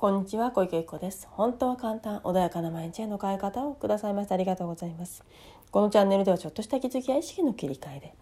こんにちは小池由子です。本当は簡単穏やかな毎日への変え方をくださいましてありがとうございます。このチャンネルではちょっとした気づきや意識の切り替えで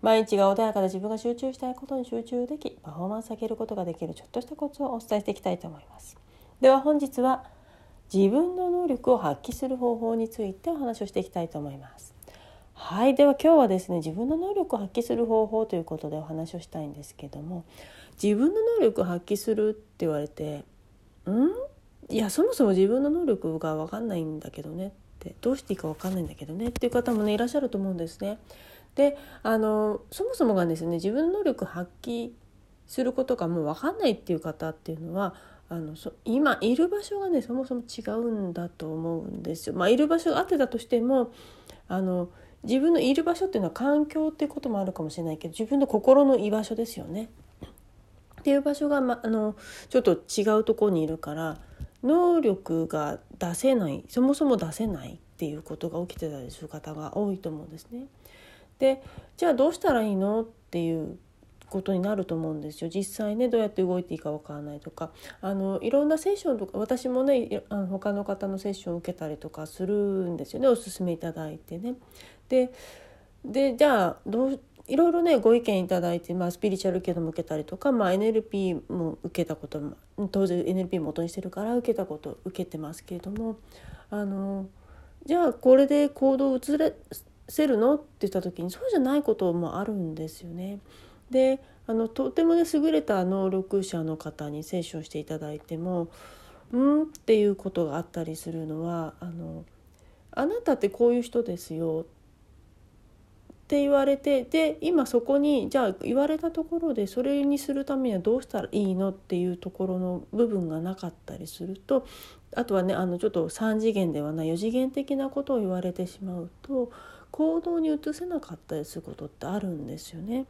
毎日が穏やかで自分が集中したいことに集中できパフォーマンス上げることができるちょっとしたコツをお伝えしていきたいと思います。では本日は自分の能力を発揮する方法についてお話をしていきたいと思います。はいでは今日はですね自分の能力を発揮する方法ということでお話をしたいんですけども自分の能力を発揮するって言われてん？いやそもそも自分の能力が分かんないんだけどねってどうしていいか分かんないんだけどねっていう方もねいらっしゃると思うんですね。であのそもそもがですね自分の能力発揮することがもう分かんないっていう方っていうのはあのそ今いる場所がねそもそも違うんだと思うんですよ。まあ、いる場所があってたとしてもあの自分のいる場所っていうのは環境っていうこともあるかもしれないけど自分の心の居場所ですよね。っていう場所が、ま、あのちょっと違うところにいるから能力が出せないそもそも出せないっていうことが起きてたりする方が多いと思うんですね。でじゃあどうしたらいいのっていうことになると思うんですよ実際ねどうやって動いていいか分からないとかあのいろんなセッションとか私もねあの他の方のセッションを受けたりとかするんですよねおすすめいただいてね。ででじゃあどういろいろねご意見いただいて、まあ、スピリチュアル系のも受けたりとか、まあ、NLP も受けたことも当然 NLP も元にしてるから受けたこと受けてますけれどもあのじゃあこれで行動を移れせるの？って言った時にそうじゃないこともあるんですよね。であのとてもね優れた能力者の方にセッションしていただいても「うん?」っていうことがあったりするのはあの「あなたってこういう人ですよ」って言われてで今そこにじゃあ言われたところでそれにするためにはどうしたらいいのっていうところの部分がなかったりするとあとはねあのちょっと3次元ではない4次元的なことを言われてしまうと行動に移せなかったりすることってあるんですよね。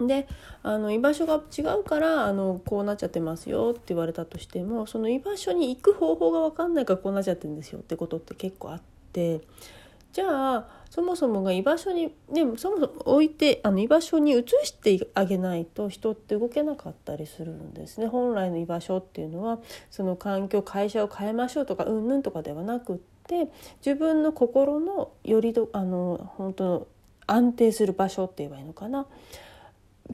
であの居場所が違うからあのこうなっちゃってますよって言われたとしてもその居場所に行く方法が分かんないからこうなっちゃってるんですよってことって結構あってじゃあそもそもが居場所に、ね、そもそも置いてあの居場所に移してあげないと人って動けなかったりするんですね本来の居場所っていうのはその環境会社を変えましょうとかうんぬんとかではなくって自分の心のよりどあの本当の安定する場所って言えばいいのかな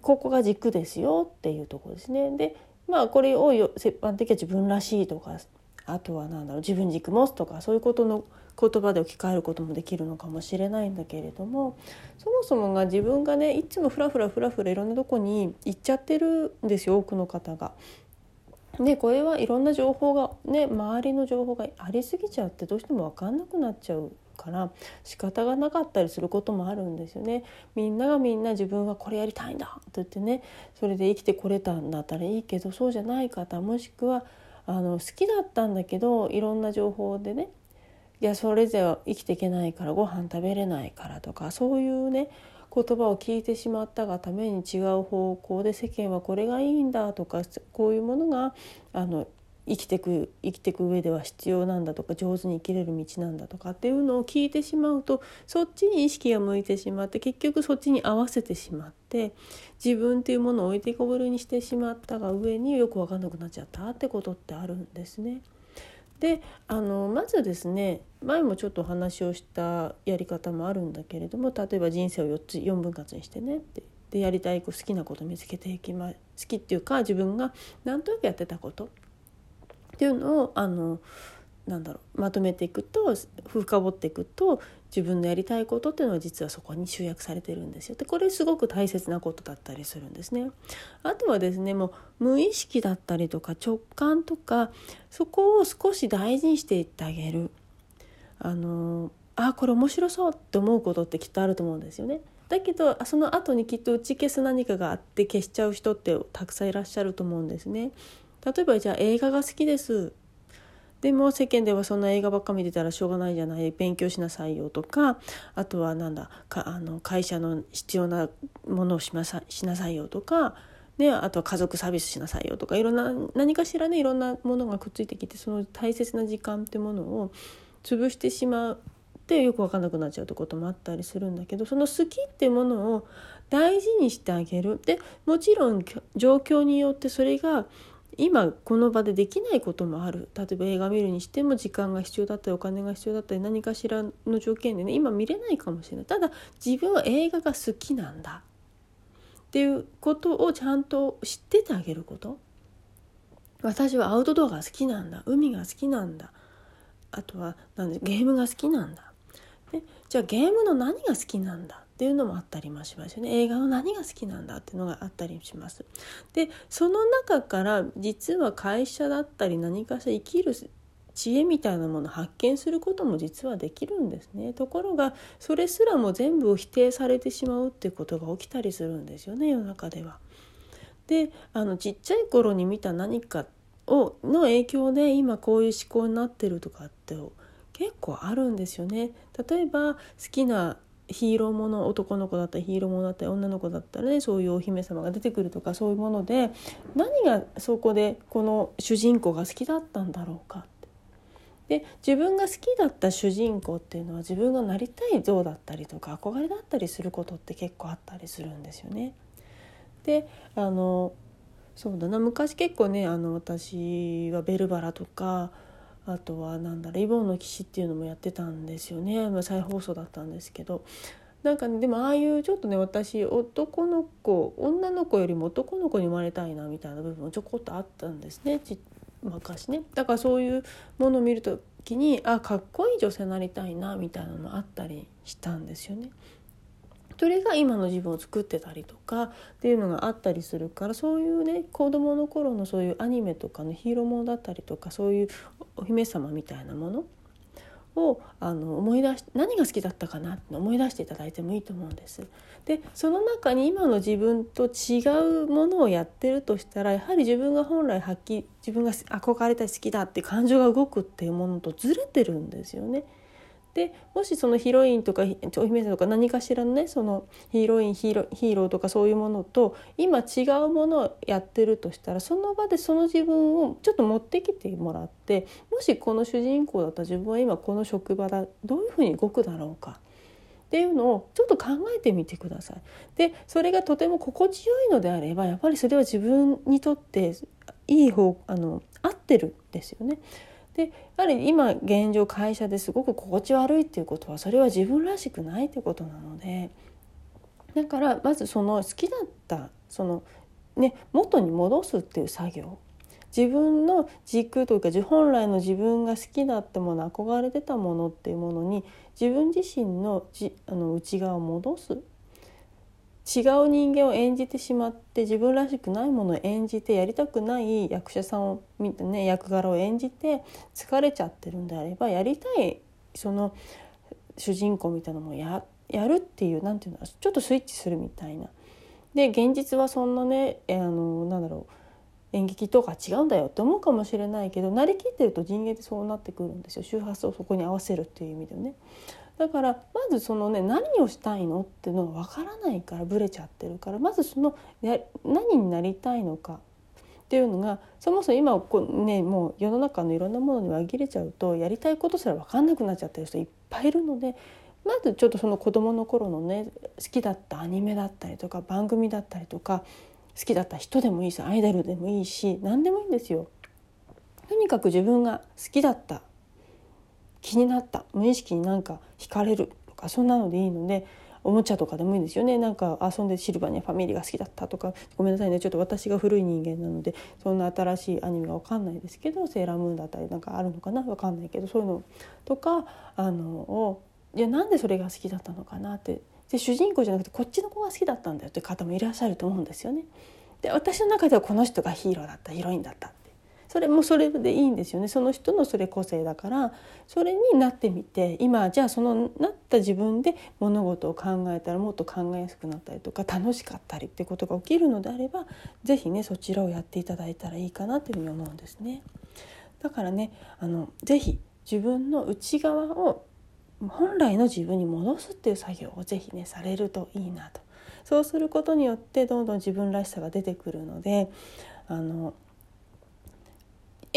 ここが軸ですよっていうとこですね。でまあこれを一般的には自分らしいとかあとは何だろう自分軸持つとかそういうことの言葉で置き換えることもできるのかもしれないんだけれどもそもそもが自分がねいつもフラフラフラフラいろんなとこに行っちゃってるんですよ多くの方が。でこれはいろんな情報がね周りの情報がありすぎちゃってどうしても分かんなくなっちゃうから仕方がなかったりすることもあるんですよね。みんながみんな自分はこれやりたいんだって言ってねそれで生きてこれたんだったらいいけどそうじゃない方もしくはあの好きだったんだけどいろんな情報でねいやそれじゃ生きていけないからご飯食べれないからとかそういうね言葉を聞いてしまったがために違う方向で世間はこれがいいんだとかこういうものがあの生きてく生きてく上では必要なんだとか上手に生きれる道なんだとかっていうのを聞いてしまうとそっちに意識が向いてしまって結局そっちに合わせてしまって自分っていうものを置いてこぼれにしてしまったが上によく分かんなくなっちゃったってことってあるんですね。であのまずですね前もちょっとお話をしたやり方もあるんだけれども例えば人生を4つ4分割にしてねってでやりたい好きなこと見つけていきま好きっていうか自分が何となくやってたことっていうのをあのなんだろうまとめていくと深掘っていくと自分のやりたいことっていうのは実はそこに集約されてるんですよ。でこれすごく大切なことだったりするんですね。あとはですねもう無意識だったりとか直感とかそこを少し大事にしていってあげる。あのあこれ面白そうって思うことってきっとあると思うんですよね。だけどその後にきっと打ち消す何かがあって消しちゃう人ってたくさんいらっしゃると思うんですね。例えばじゃあ映画が好きですでも世間ではそんな映画ばっか見てたらしょうがないじゃない。勉強しなさいよとかあとはなんだかあの会社の必要なものをしなさしなさいよとか、ね、あとは家族サービスしなさいよとかいろんな何かしらねいろんなものがくっついてきてその大切な時間ってものを潰してしまってよく分かんなくなっちゃうってこともあったりするんだけどその好きってものを大事にしてあげる。でもちろん状況によってそれが今この場でできないこともある。例えば映画見るにしても時間が必要だったりお金が必要だったり何かしらの条件でね今見れないかもしれない。ただ自分は映画が好きなんだ。っていうことをちゃんと知っててあげること。私はアウトドアが好きなんだ。海が好きなんだ。あとはなんでゲームが好きなんだ。でじゃあゲームの何が好きなんだ？っていうのもあったりもしますよね映画の何が好きなんだっていうのがあったりします。でその中から実は会社だったり何かしら生きる知恵みたいなもの発見することも実はできるんですねところがそれすらも全部を否定されてしまうっていうことが起きたりするんですよね世の中では。であのちっちゃい頃に見た何かをの影響で今こういう思考になってるとかって結構あるんですよね。例えば好きなヒーローもの男の子だったりヒーローものだったり女の子だったらねそういうお姫様が出てくるとかそういうもので何がそこでこの主人公が好きだったんだろうかで自分が好きだった主人公っていうのは自分がなりたい像だったりとか憧れだったりすることって結構あったりするんですよね。であのそうだな昔結構ねあの私は「ベルバラ」とかあとはなんだ「リボンの騎士」っていうのもやってたんですよね、まあ、再放送だったんですけど。なんかねでもああいうちょっとね私男の子女の子よりも男の子に生まれたいなみたいな部分もちょこっとあったんですね。ち昔ね。だからそういうものを見る時にあかっこいい女性になりたいなみたいなのもあったりしたんですよね。それが今の自分を作ってたりとかっていうのがあったりするからそういうね子どもの頃のそういうアニメとかのヒーローものだったりとかそういうお姫様みたいなものをあの思い出し何が好きだったかなって思い出していただいてもいいと思うんです。でその中に今の自分と違うものをやってるとしたらやはり自分が本来発揮自分が憧れたり好きだって感情が動くっていうものとずれてるんですよね。でもしそのヒロインとかお姫様とか何かしらのねそのヒーロインヒーローとかそういうものと今違うものをやってるとしたらその場でその自分をちょっと持ってきてもらってもしこの主人公だった自分は今この職場だどういうふうに動くだろうかっていうのをちょっと考えてみてください。でそれがとても心地よいのであればやっぱりそれは自分にとっていい方あの合ってるんですよね。でやはり今現状会社ですごく心地悪いっていうことはそれは自分らしくないってことなのでだからまずその好きだったそのね元に戻すっていう作業。自分の軸というか本来の自分が好きだったもの憧れてたものっていうものに自分自身のじあの内側を戻す。違う人間を演じてしまって自分らしくないものを演じてやりたくない役者さんを見てね役柄を演じて疲れちゃってるんであればやりたいその主人公みたいなのもややるっていう何て言うのちょっとスイッチするみたいな。で現実はそんなねあのなんだろう演劇とか違うんだよって思うかもしれないけどなりきってると人間ってそうなってくるんですよ周波数をそこに合わせるっていう意味でね。だからまずそのね何をしたいのっていうのが分からないからブレちゃってるからまずそのや何になりたいのかっていうのがそもそも今こう、ね、もう世の中のいろんなものに紛れちゃうとやりたいことすら分かんなくなっちゃってる人いっぱいいるのでまずちょっとその子どもの頃のね好きだったアニメだったりとか番組だったりとか好きだった人でもいいしアイドルでもいいし何でもいいんですよ。とにかく自分が好きだった気になった。無意識になんか惹かれるとかそんなのでいいのでおもちゃとかでもいいんですよね。なんか遊んでシルバニアファミリーが好きだったとか。ごめんなさいね。ちょっと私が古い人間なのでそんな新しいアニメが分かんないですけどセーラームーンだったりなんかあるのかな？分かんないけどそういうのとかあのをいやなんでそれが好きだったのかなって。で主人公じゃなくてこっちの子が好きだったんだよって方もいらっしゃると思うんですよね。で私の中ではこの人がヒーローだったヒロインだった。それもそれでいいんですよねその人のそれ個性だからそれになってみて今じゃあそのなった自分で物事を考えたらもっと考えやすくなったりとか楽しかったりってことが起きるのであれば是非ねそちらをやっていただいたらいいかなというふうに思うんですね。だからねあの是非自分の内側を本来の自分に戻すっていう作業を是非ねされるといいなと。そうすることによってどんどん自分らしさが出てくるのであの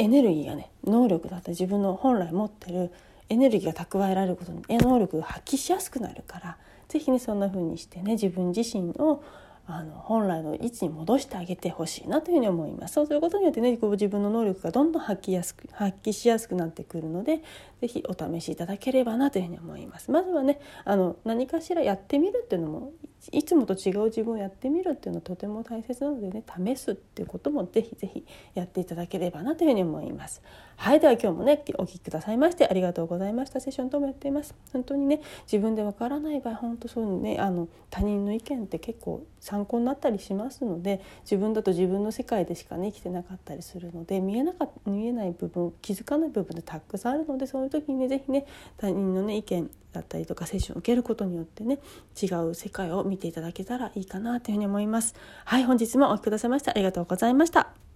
エネルギーがね。能力だった自分の本来持ってるエネルギーが蓄えられることに能力が発揮しやすくなるから是非ねそんな風にしてね自分自身をあの本来の位置に戻してあげてほしいなというふうに思います。そうすることによってねこう自分の能力がどんどん発揮やすく発揮しやすくなってくるので是非お試しいただければなというふうに思います。まずはねあの何かしらやってみるっていうのもいつもと違う自分をやってみるっていうのはとても大切なのでね試すっていうこともぜひぜひやっていただければなというふうに思います。はいでは今日もねお聴きくださいましてありがとうございましたセッションともやっています。本当にね自分でわからない場合本当そうねあの他人の意見って結構参考になったりしますので自分だと自分の世界でしかね生きてなかったりするので見えなか見えない部分気づかない部分でたくさんあるのでそういう時にね是非ね他人のね意見だったりとかセッションを受けることによってね違う世界を見ていただけたらいいかなというふうに思います。はい本日もお聴きくださいましてありがとうございました。